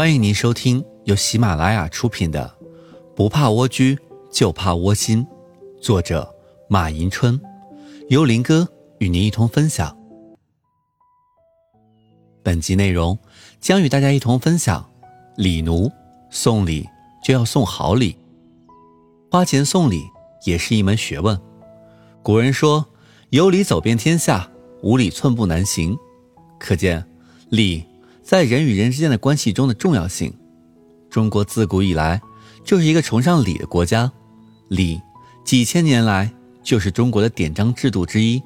欢迎您收听由喜马拉雅出品的《不怕蜗居就怕窝心》，作者马迎春，由林哥与您一同分享。本集内容将与大家一同分享：礼奴送礼就要送好礼，花钱送礼也是一门学问。古人说：“有礼走遍天下，无礼寸步难行。”可见礼。在人与人之间的关系中的重要性，中国自古以来就是一个崇尚礼的国家，礼几千年来就是中国的典章制度之一。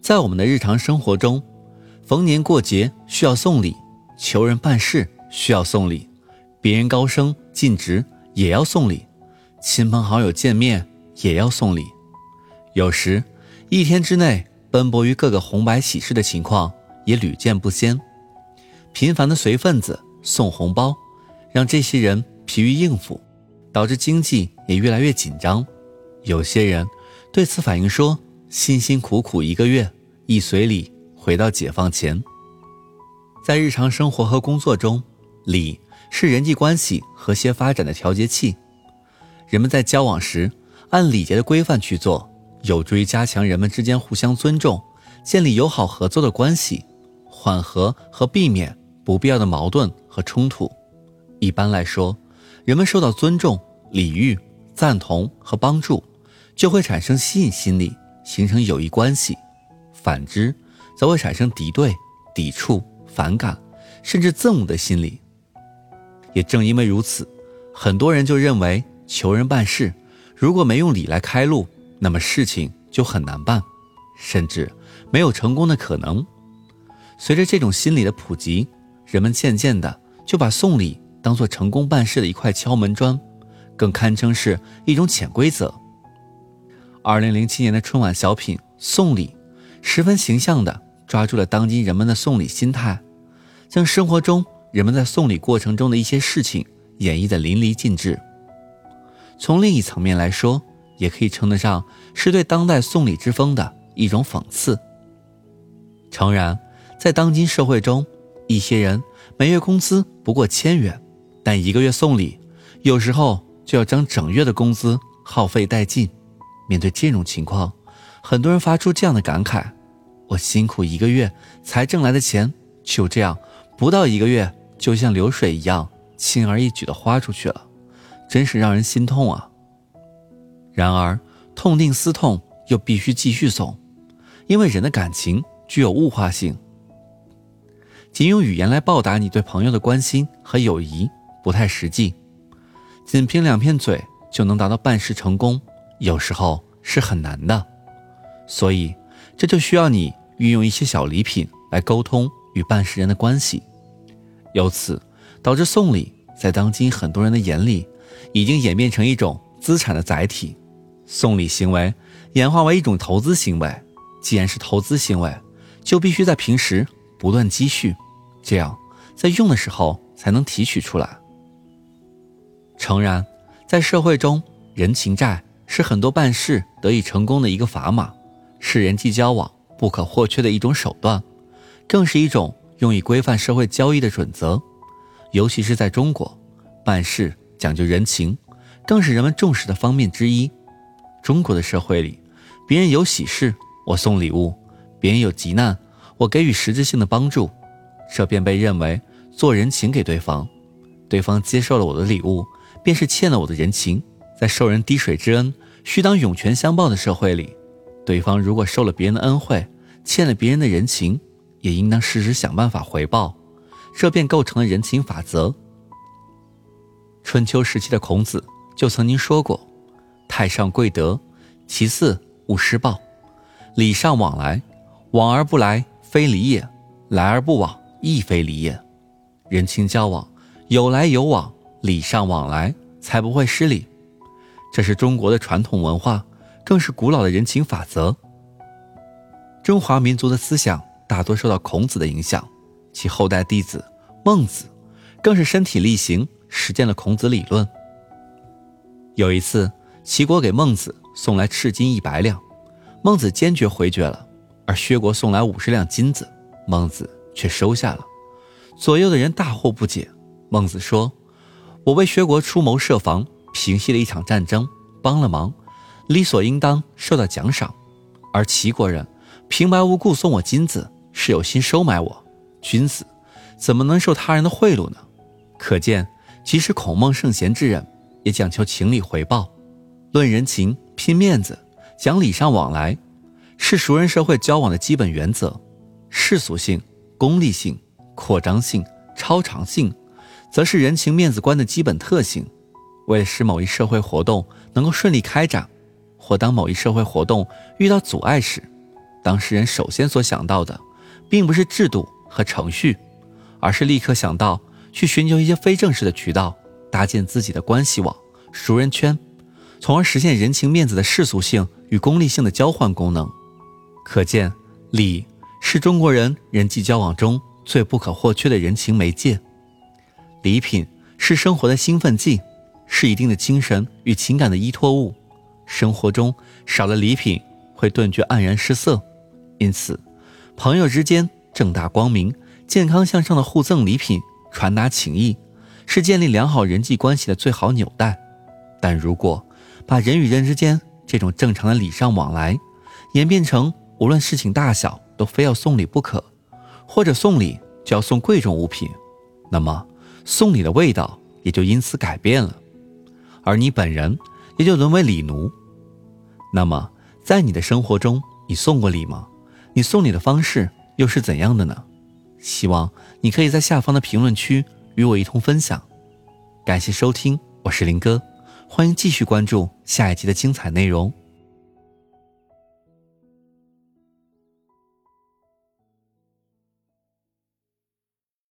在我们的日常生活中，逢年过节需要送礼，求人办事需要送礼，别人高升进职也要送礼，亲朋好友见面也要送礼。有时一天之内奔波于各个红白喜事的情况也屡见不鲜。频繁的随份子送红包，让这些人疲于应付，导致经济也越来越紧张。有些人对此反映说：“辛辛苦苦一个月，一随礼回到解放前。”在日常生活和工作中，礼是人际关系和谐发展的调节器。人们在交往时按礼节的规范去做，有助于加强人们之间互相尊重，建立友好合作的关系，缓和和避免。不必要的矛盾和冲突，一般来说，人们受到尊重、礼遇、赞同和帮助，就会产生吸引心理，形成友谊关系；反之，则会产生敌对、抵触、反感，甚至憎恶的心理。也正因为如此，很多人就认为求人办事，如果没用礼来开路，那么事情就很难办，甚至没有成功的可能。随着这种心理的普及，人们渐渐的就把送礼当做成功办事的一块敲门砖，更堪称是一种潜规则。二零零七年的春晚小品《送礼》，十分形象地抓住了当今人们的送礼心态，将生活中人们在送礼过程中的一些事情演绎的淋漓尽致。从另一层面来说，也可以称得上是对当代送礼之风的一种讽刺。诚然，在当今社会中，一些人每月工资不过千元，但一个月送礼，有时候就要将整月的工资耗费殆尽。面对这种情况，很多人发出这样的感慨：我辛苦一个月才挣来的钱，就这样不到一个月，就像流水一样轻而易举地花出去了，真是让人心痛啊！然而，痛定思痛，又必须继续送，因为人的感情具有物化性。仅用语言来报答你对朋友的关心和友谊不太实际，仅凭两片嘴就能达到办事成功，有时候是很难的。所以，这就需要你运用一些小礼品来沟通与办事人的关系。由此导致送礼在当今很多人的眼里，已经演变成一种资产的载体。送礼行为演化为一种投资行为，既然是投资行为，就必须在平时不断积蓄。这样，在用的时候才能提取出来。诚然，在社会中，人情债是很多办事得以成功的一个砝码，是人际交往不可或缺的一种手段，更是一种用以规范社会交易的准则。尤其是在中国，办事讲究人情，更是人们重视的方面之一。中国的社会里，别人有喜事，我送礼物；别人有急难，我给予实质性的帮助。这便被认为做人情给对方，对方接受了我的礼物，便是欠了我的人情。在受人滴水之恩，须当涌泉相报的社会里，对方如果受了别人的恩惠，欠了别人的人情，也应当适时想办法回报。这便构成了人情法则。春秋时期的孔子就曾经说过：“太上贵德，其次勿施暴。礼尚往来，往而不来，非礼也；来而不往。”亦非礼也，人情交往有来有往，礼尚往来才不会失礼。这是中国的传统文化，更是古老的人情法则。中华民族的思想大多受到孔子的影响，其后代弟子孟子更是身体力行实践了孔子理论。有一次，齐国给孟子送来赤金一百两，孟子坚决回绝了；而薛国送来五十两金子，孟子。却收下了，左右的人大惑不解。孟子说：“我为薛国出谋设防，平息了一场战争，帮了忙，理所应当受到奖赏。而齐国人平白无故送我金子，是有心收买我。君子怎么能受他人的贿赂呢？可见，即使孔孟圣贤之人，也讲求情理回报，论人情，拼面子，讲礼尚往来，是熟人社会交往的基本原则。世俗性、功利性、扩张性、超常性。”则是人情面子观的基本特性。为了使某一社会活动能够顺利开展，或当某一社会活动遇到阻碍时，当事人首先所想到的，并不是制度和程序，而是立刻想到去寻求一些非正式的渠道，搭建自己的关系网、熟人圈，从而实现人情面子的世俗性与功利性的交换功能。可见，礼是中国人人际交往中最不可或缺的人情媒介。礼品是生活的兴奋剂，是一定的精神与情感的依托物。生活中少了礼品，会顿觉黯然失色。因此，朋友之间正大光明、健康向上的互赠礼品，传达情谊，是建立良好人际关系的最好纽带。但如果把人与人之间这种正常的礼尚往来，演变成无论事情大小都非要送礼不可，或者送礼就要送贵重物品，那么。送礼的味道也就因此改变了，而你本人也就沦为礼奴。那么，在你的生活中，你送过礼吗？你送礼的方式又是怎样的呢？希望你可以在下方的评论区与我一同分享。感谢收听，我是林哥，欢迎继续关注下一集的精彩内容。